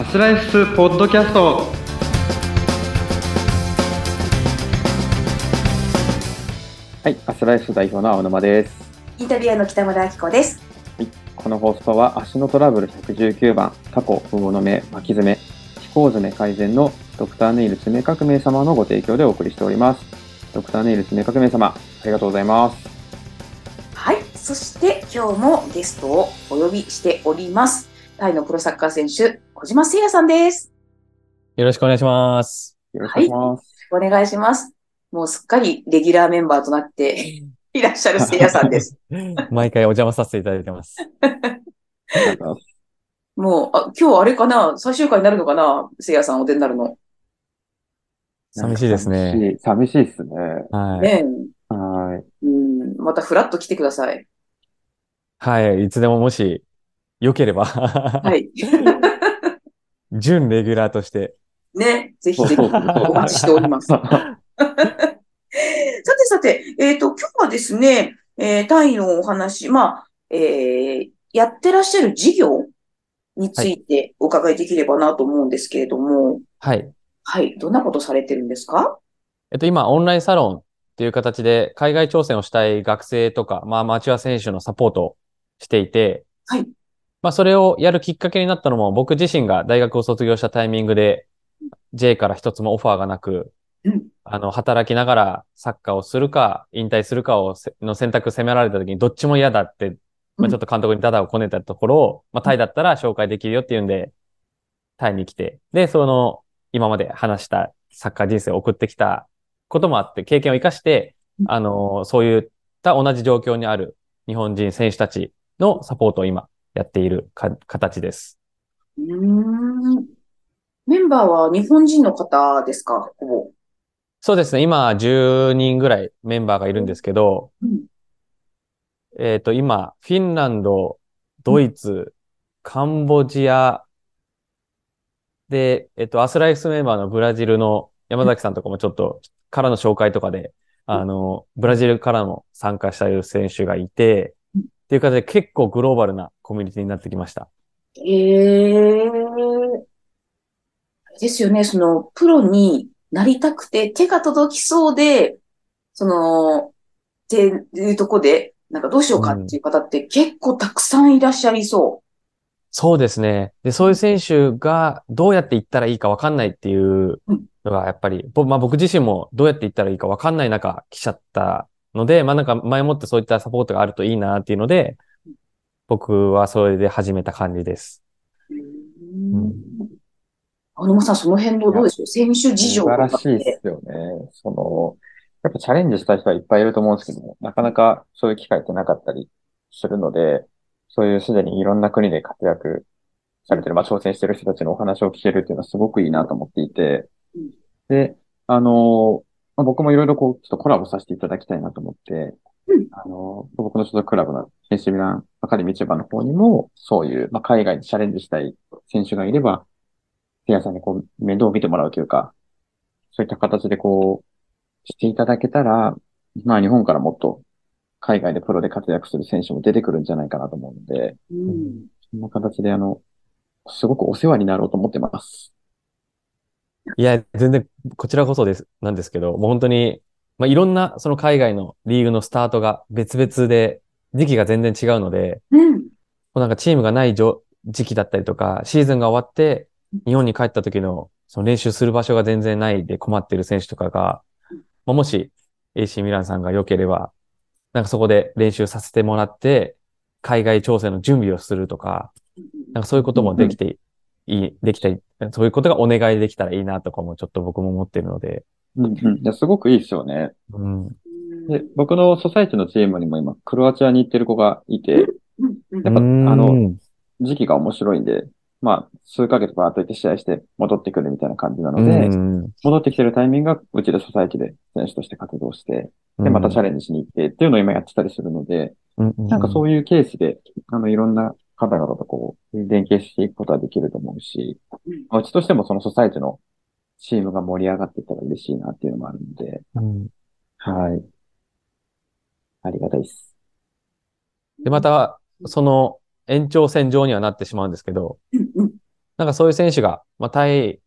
アスライフスポッドキャストはい、アスライフス代表の青沼です。インタビュアーの北村明子です。はい、この放送は足のトラブル119番、過去、魚の目、巻き爪、飛行爪改善のドクターネイル爪革命様のご提供でお送りしております。ドクターネイル爪革命様、ありがとうございます。はい。そして今日もゲストをお呼びしております。タイのプロサッカー選手、小島誠也さんです。よろしくお願いします。よろしくお願いします。お願いします。もうすっかりレギュラーメンバーとなっていらっしゃる誠也さんです。毎回お邪魔させていただいてます。もう、あ今日あれかな？最終回になるのかな？誠也さんお出になるの。寂しいですね。寂しい。ですね。はい。ねえ。はい。うん。またフラッと来てください。はい。いつでももし、良ければ、は。はい準レギュラーとして。ね。ぜひぜひお待ちしております。さてさて、えっ、と、今日はですね、えー、タイのお話、まあ、えー、やってらっしゃる事業についてお伺いできればなと思うんですけれども、はい。はい、どんなことされてるんですか？えっと、今、オンラインサロンっていう形で、海外挑戦をしたい学生とか、まあ、アマチュア選手のサポートをしていて、はい。まあ、それをやるきっかけになったのも、僕自身が大学を卒業したタイミングで、J から一つもオファーがなく、うん。あの、働きながらサッカーをするか、引退するかをせ、の選択迫られた時にどっちも嫌だって、まあ、うん。ちょっと監督にダダをこねたところを、まあ、タイだったら紹介できるよっていうんで、タイに来て、で、その、今まで話したサッカー人生を送ってきたこともあって、経験を生かしてう、ん。あの、そういった同じ状況にある日本人選手たちのサポートを今やっているか形です。うーん。メンバーは日本人の方ですか？ほぼ。そうですね。今、10人ぐらいメンバーがいるんですけど、うんえっと、今、フィンランド、ドイツ、カンボジア、で、えっと、アスライフスメンバーのブラジルの山崎さんとかもちょっと、からの紹介とかで、あの、ブラジルからも参加したいる選手がいて、うんっていう形で結構グローバルなコミュニティになってきました。へえ。ですよね、その、プロになりたくて手が届きそうで、その、っていうとこで、なんかどうしようかっていう方って結構たくさんいらっしゃいそそうですね。で、そういう選手がどうやって行ったらいいか分かんないっていうのが、やっぱり、ぼまあ僕自身もどうやって行ったらいいか分かんない中来ちゃったので、まあなんか前もってそういったサポートがあるといいなっていうので、僕はそれで始めた感じです。う。うん。青沼さん、その辺どうどうでしょう？選手事情素晴らしいでて。すよね。その、やっぱチャレンジした人はいっぱいいると思うんですけども、なかなかそういう機会ってなかったりするので、そういうすでにいろんな国で活躍されてる、まあ挑戦してる人たちのお話を聞けるっていうのはすごくいいなと思っていてうん、で、あの、まあ、僕もいろいろこう、ちょっとコラボさせていただきたいなと思ってうん、あの、僕の所属クラブの AC ミランアカデミー千葉の方にも、そういう、まあ、海外でチャレンジしたい選手がいれば、ペアさんにこう、面倒を見てもらうというか、そういった形でこう、していただけたら、まあ日本からもっと海外でプロで活躍する選手も出てくるんじゃないかなと思うので、うん。そんな形であの、すごくお世話になろうと思ってます。いや、全然こちらこそです、なんですけど、もう本当に、まあいろんなその海外のリーグのスタートが別々で、時期が全然違うので、うん。もうなんかチームがないじょ時期だったりとか、シーズンが終わって、日本に帰った時の、その練習する場所が全然ないで困ってる選手とかが、まあ、もし AC ミランさんが良ければ、なんかそこで練習させてもらって、海外挑戦の準備をするとか、なんかそういうこともできていい、できたり、そういうことがお願いできたらいいなとかもちょっと僕も思ってるので、うんうん。いや、すごくいいですよね。うん。で、僕のソサイティのチームにも今、クロアチアに行ってる子がいて、やっぱ、あの、うん時期が面白いんで、まあ、数ヶ月バーっと行って試合して戻ってくるみたいな感じなので、うん戻ってきてるタイミングがうちでソサイティで選手として活動して、で、またチャレンジしに行ってっていうのを今やってたりするので、なんかそういうケースで、あの、いろんな方々とこう、連携していくことはできると思うし、うん。まあうちとしてもそのソサイティのチームが盛り上がっていったら嬉しいなっていうのもあるので、うん。はい。ありがたいです。で、また、その延長線上にはなってしまうんですけど、なんかそういう選手が、まあ、タイ、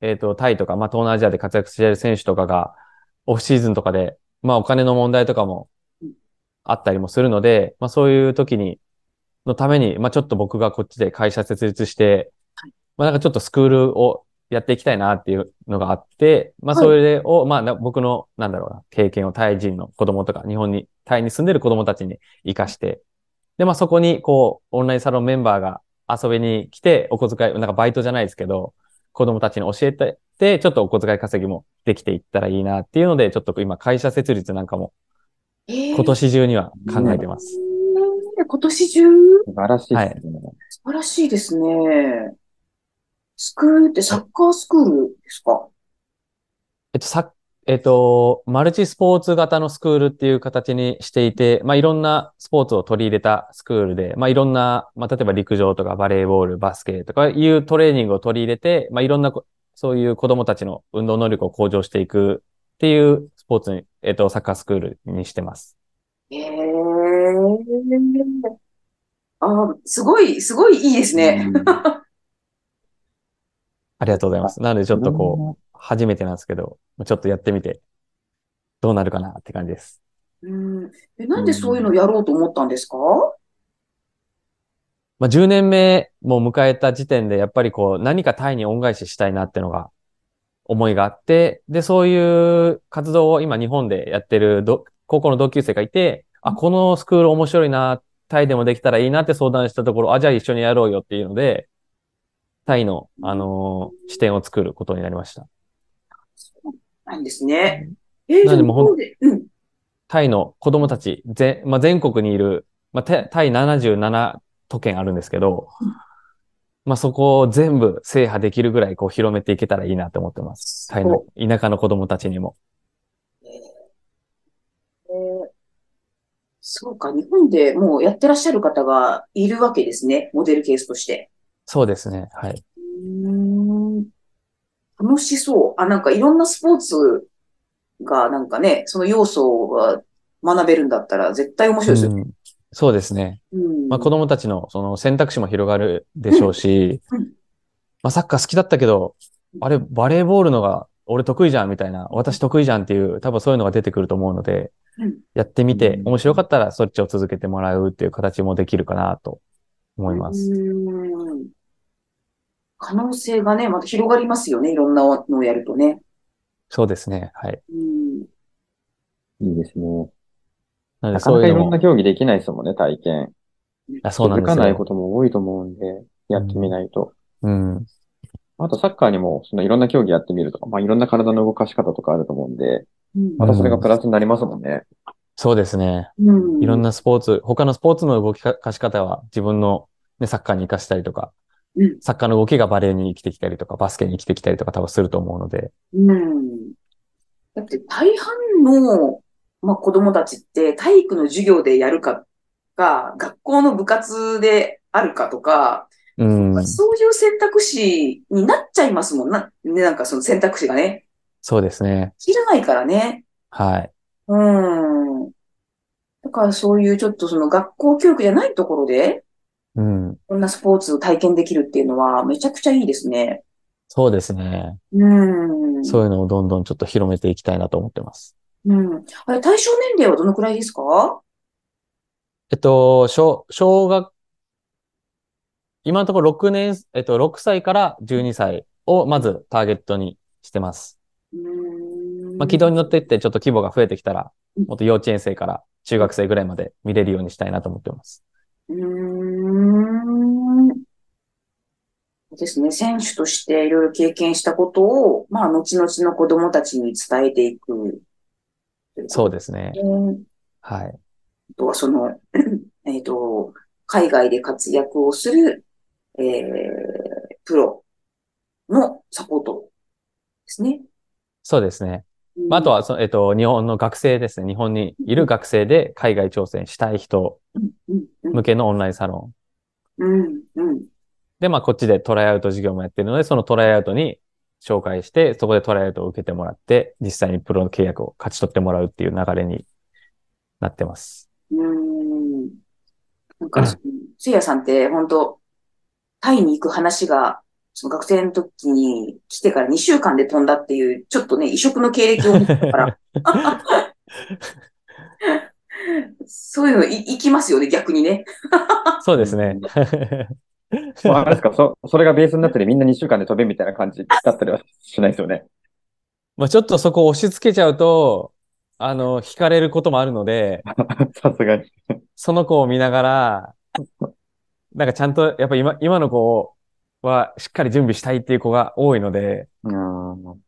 えっ、と、タイとか、まあ、東南アジアで活躍している選手とかが、オフシーズンとかで、まあ、お金の問題とかもあったりもするので、まあ、そういう時に、のために、まあ、ちょっと僕がこっちで会社設立して、まあ、なんかちょっとスクールをやっていきたいなっていうのがあって、まあ、はい。それを、まあな、僕の、なんだろうな、経験をタイ人の子供とか、日本に、タイに住んでる子供たちに活かして、で、まあ、そこに、こう、オンラインサロンメンバーが遊びに来て、お小遣い、なんかバイトじゃないですけど、子供たちに教えて、で、ちょっとお小遣い稼ぎもできていったらいいなっていうので、ちょっと今会社設立なんかもえー。今年中には考えてます。えー今年中？素晴らしいですね。素晴らしいですね。スクールってサッカースクールですか？えっと、さ、えっと、マルチスポーツ型のスクールっていう形にしていて、まあ、いろんなスポーツを取り入れたスクールで、まあ、いろんな、まあ、例えば陸上とかバレーボール、バスケとかいうトレーニングを取り入れて、まあ、いろんなこ、そういう子供たちの運動能力を向上していくっていうスポーツに、えっと、サッカースクールにしてます。ええあ、すごい、すごいいいですね。うんありがとうございます。なので、ちょっとこう、初めてなんですけど、ちょっとやってみて、どうなるかなって感じです。うん。え、なんでそういうのをやろうと思ったんですか？まあ、10年目も迎えた時点で、やっぱりこう、何かタイに恩返ししたいなってのが、思いがあって、で、そういう活動を今日本でやってるど高校の同級生がいて、あ、このスクール面白いな、タイでもできたらいいなって相談したところ、あ、じゃあ一緒にやろうよっていうので、タイの、あのー支店を作ることになりました。なんですね。えー、でもうほんうん。タイの子供たち、全、まあ、全国にいる、まあ、タタイ77都県あるんですけど、まあ、そこを全部制覇できるぐらいこう広めていけたらいいなと思ってます。タイの田舎の子供たちにも。えーそうか、日本でもうやってらっしゃる方がいるわけですね。モデルケースとして。そうですね。はい。うーん楽しそう。あ、なんかいろんなスポーツがなんかね、その要素が学べるんだったら絶対面白いですよね。うんそうですね。うん。まあ、子供たちのその選択肢も広がるでしょうしうん うん、まあ、サッカー好きだったけど、あれ、バレーボールのが俺得意じゃんみたいな、私得意じゃんっていう、多分そういうのが出てくると思うのでうん、やってみてうん面白かったらそっちを続けてもらうっていう形もできるかなと思います。うん可能性がね、また広がりますよね。いろんなのをやるとね。そうですね。はい。うん。いいですね。なかなかいろんな競技できないですもんね、体験。あ、そうなんです続かないこよ。とも多いと思うんで、やってみないと。うん。あとサッカーにも、そのいろんな競技やってみるとか、まあいろんな体の動かし方とかあると思うんで、うんまたそれがプラスになりますもんね。そうですね。うんいろんなスポーツ、他のスポーツの動きかし方は自分の、ね、サッカーに活かしたりとか、うんサッカーの動きがバレーに生きてきたりとか、バスケに生きてきたりとか多分すると思うので、うん。だって大半の、まあ、子供たちって体育の授業でやるかが、学校の部活であるかとか、うん、そういう選択肢になっちゃいますもんな。ね、なんかその選択肢がね。そうですね。いらないからね。はい。うん。だからそういうちょっとその学校教育じゃないところで、うん。こんなスポーツを体験できるっていうのはめちゃくちゃいいですね。そうですね。うん。そういうのをどんどんちょっと広めていきたいなと思ってます。うん。あれ、対象年齢はどのくらいですか？えっと、小、小学、今のところ6年、えっと、6歳から12歳をまずターゲットにしてます。うん。まあ、軌道に乗っていってちょっと規模が増えてきたらうん、もっと幼稚園生から中学生ぐらいまで見れるようにしたいなと思ってます。うーん。ですね。選手としていろいろ経験したことを、まあ、後々の子供たちに伝えていく。そうですね。うんはい。あとはその、えっと、海外で活躍をする、えー、プロのサポートですね。そうですね。まあ、あとは、そえっと、日本の学生ですね。日本にいる学生で海外挑戦したい人向けのオンラインサロン。うん、うん。で、まあ、こっちでトライアウト授業もやってるので、そのトライアウトに紹介して、そこでトライアウトを受けてもらって、実際にプロの契約を勝ち取ってもらうっていう流れになってます。うーん。なんか、せいやさんって本当タイに行く話がその学生の時に来てから2週間で飛んだっていう、ちょっとね、異色の経歴を持ってたから。そういうのい、いきますよね、逆にね。そうですね。まあ、あれですか、そ、それがベースになっててみんな2週間で飛べみたいな感じだったりはしないですよね。まあちょっとそこを押し付けちゃうと、あの、惹かれることもあるので、さすがに。その子を見ながら、なんかちゃんと、やっぱ今、今の子はしっかり準備したいっていう子が多いので、うん。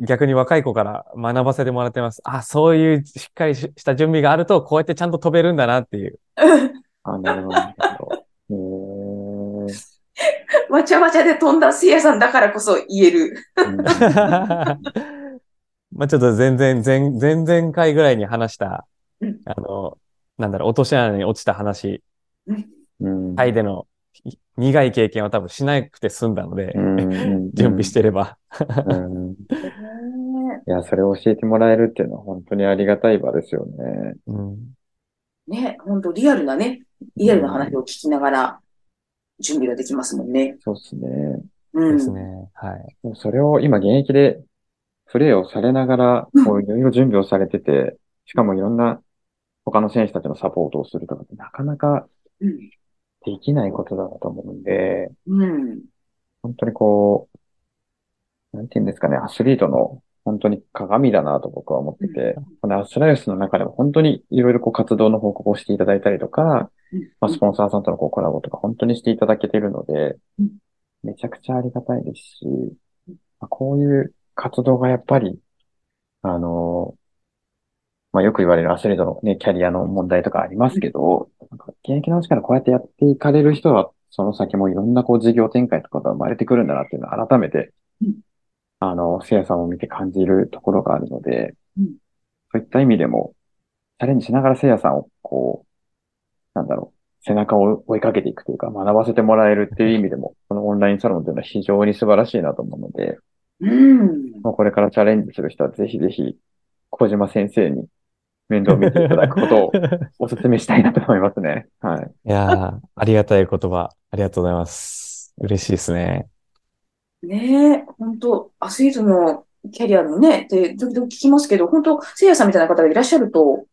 逆に若い子から学ばせてもらってます。あ、そういうしっかりしした準備があると、こうやってちゃんと飛べるんだなっていう。あ、なるほどわちゃわちゃで飛んだせいやさんだからこそ言える。うん まあちょっと全然、前、前々回ぐらいに話したうん、あの、なんだろう、落とし穴に落ちた話、うんタイでのい苦い経験は多分しなくて済んだので、うん準備してれば。いや、それを教えてもらえるっていうのは本当にありがたい場ですよね。うんね、本当リアルなね、リアルな話を聞きながら準備ができますもんね。そうですね。うん。ですね。はい。それを今現役でプレーをされながら、こういろいろ準備をされてて、しかもいろんな他の選手たちのサポートをするとかってなかなかうん。できないことだなと思うんで、うん。本当にこう、なんていうんですかね、アスリートの本当に鏡だなと僕は思ってて、このアスライスの中でも本当にいろいろこう活動の報告をしていただいたりとか、まあ、スポンサーさんとのこうコラボとか本当にしていただけているのでうん、めちゃくちゃありがたいですし、まあこういう活動がやっぱり、あの、まあ、よく言われるアスリートのね、キャリアの問題とかありますけど、なんか現役のうちからこうやってやっていかれる人は、その先もいろんなこう事業展開とかが生まれてくるんだなっていうのを改めてうん、あの、せいやさんを見て感じるところがあるのでうん、そういった意味でも、チャレンジしながらせいやさんをこう、なんだろう、背中を追いかけていくというか、学ばせてもらえるっていう意味でも、このオンラインサロンというのは非常に素晴らしいなと思うので、うん。まあこれからチャレンジする人はぜひぜひ、小島先生に面倒を見ていただくことを お勧めしたいなと思いますね。はい。いやー、ありがたい言葉、ありがとうございます。嬉しいですね。ねえ、本当アスリートのキャリアのね、で、時々聞きますけど、本当せいやさんみたいな方がいらっしゃると、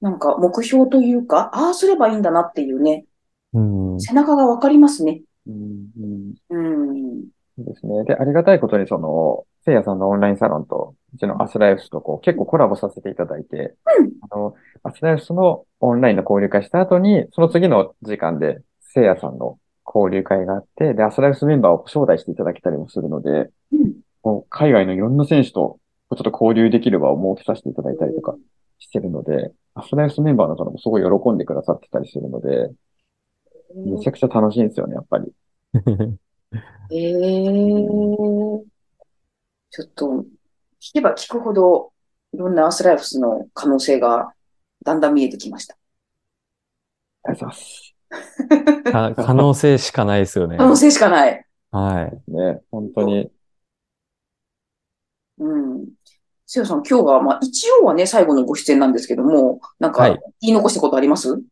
なんか目標というか、ああすればいいんだなっていうね、うん。背中がわかりますね。うんうんうん。そうですね。で、ありがたいことに、その、せいやさんのオンラインサロンと、うちのアスライフスとこう、結構コラボさせていただいて、うんあの、アスライフスのオンラインの交流会した後に、その次の時間で、せいやさんの交流会があって、で、アスライフスメンバーを招待していただけたりもするので、うん。海外のいろんな選手と、ちょっと交流できる場を設けさせていただいたりとかしてるので、アスライフスメンバーの方もすごい喜んでくださってたりするので、めちゃくちゃ楽しいんですよね、やっぱり。ええちょっと、聞けば聞くほど、いろんなアスライフスの可能性がだんだん見えてきました。ありがとうございます。か可能性しかないですよね。可能性しかない。はい。ね、本当に。うん。せいやさん、今日は、まあ、一応はね、最後のご出演なんですけども、なんかはい、言い残したことあります？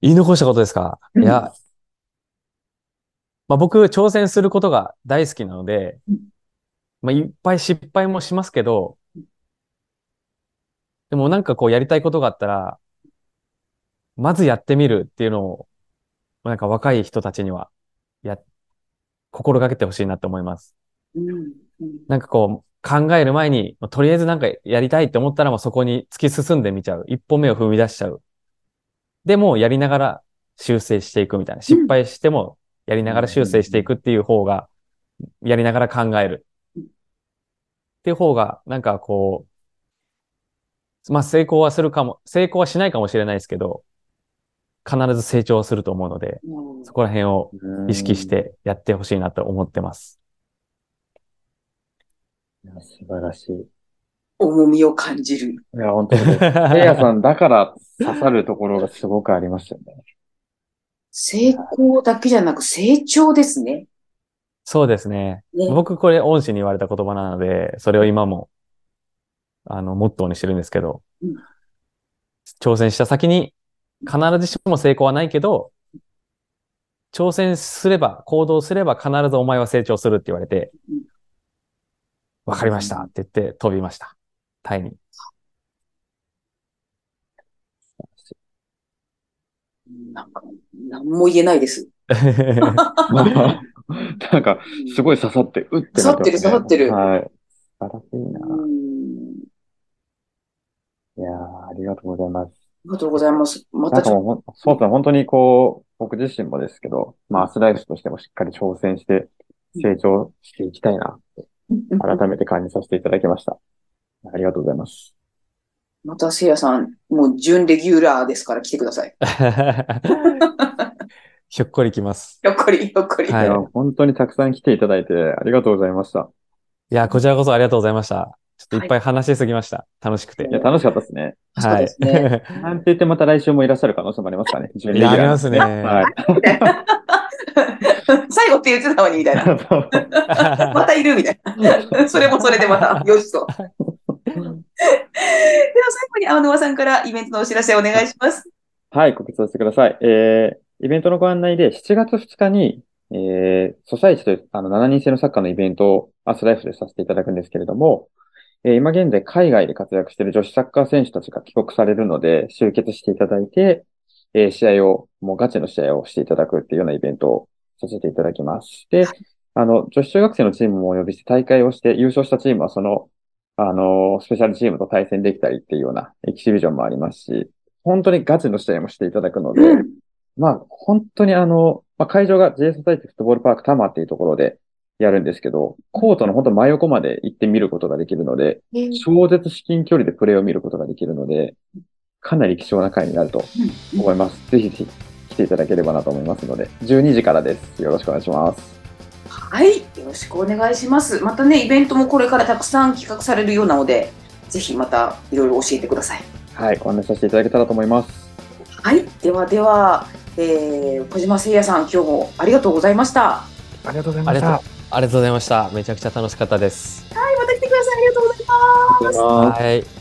言い残したことですか？うんいや、まあ僕、挑戦することが大好きなのでうん、まあいっぱい失敗もしますけど、でもなんかこうやりたいことがあったら、まずやってみるっていうのを、なんか若い人たちには、や、心がけてほしいなって思います。うん。うんなんかこう、考える前に、まあとりあえずなんかやりたいって思ったら、もうそこに突き進んでみちゃう。一歩目を踏み出しちゃう。でも、やりながら修正していくみたいな。失敗しても、やりながら修正していくっていう方が、やりながら考える。っていう方が、なんかこう、まあ成功はするかも、成功はしないかもしれないですけど、必ず成長はすると思うので、うんそこら辺を意識してやってほしいなと思ってます。いや素晴らしい。い重みを感じる。や、本当に。せいやさんだから刺さるところがすごくありますよね。成功だけじゃなく成長ですね。そうですね。ね僕これ恩師に言われた言葉なので、それを今も、あの、モットーにしてるんですけど、うん挑戦した先に必ずしも成功はないけど、挑戦すれば、行動すれば必ずお前は成長するって言われてうん、わかりましたって言って飛びました。タイに。なんか、なんも言えないです。なんか、すごい刺さって、うってなってますね刺さってる刺はい。素晴らしいな。うんいやーありがとうございます。ありがとうございます。またちょっなんかもうほん、そうですね、本当にこう、僕自身もですけど、まあ、アスライフとしてもしっかり挑戦して、成長していきたいな、と、改めて感じさせていただきました。ありがとうございます。またせいやさん、もう準レギュラーですから来てください。ひょっこりきます。ひょっこり、ひょっこり。はいいや、本当にたくさん来ていただいて、ありがとうございました。いや、こちらこそありがとうございました。ちょっといっぱい話しすぎました。楽しくてい。や、楽しかったですね。そうですね。なんて言ってまた来週もいらっしゃる可能性もありますかね。12 いや、ありますね。はい。最後って言ってたのに、みたいな。またいるみたいな。それもそれでまた、よしと。では最後に青沼さんからイベントのお知らせお願いします。はい、告知させてください。えー、イベントのご案内で7月2日に、えー、ソサイチというあの7人制のサッカーのイベントをアスライフでさせていただくんですけれども、えー今現在海外で活躍している女子サッカー選手たちが帰国されるので、集結していただいて、えー試合を、もうガチの試合をしていただくっていうようなイベントをさせていただきます。で、あの、女子中学生のチームもお呼びして大会をして優勝したチームはその、あの、スペシャルチームと対戦できたりっていうようなエキシビジョンもありますし、本当にガチの試合もしていただくので、まあ、本当にあの、まあ、会場が J ソサイティフットボールパークタマっていうところでやるんですけど、コートの本当真横まで行ってみることができるので、超絶至近距離でプレーを見ることができるので、かなり貴重な回になると思います。ぜひぜひ来ていただければなと思いますので、12時からです。よろしくお願いします。はい。よろしくお願いします。またね、イベントもこれからたくさん企画されるようなので、ぜひまたいろいろ教えてください。はい、ご案内させていただけたらと思います。はい。ではでは、えー、小島誠也さん、今日もありがとうございました。ありがとうございありがとう、ありがとうございました。めちゃくちゃ楽しかったです。はい。また来てください。ありがとうございます。ありがとうございます。はい。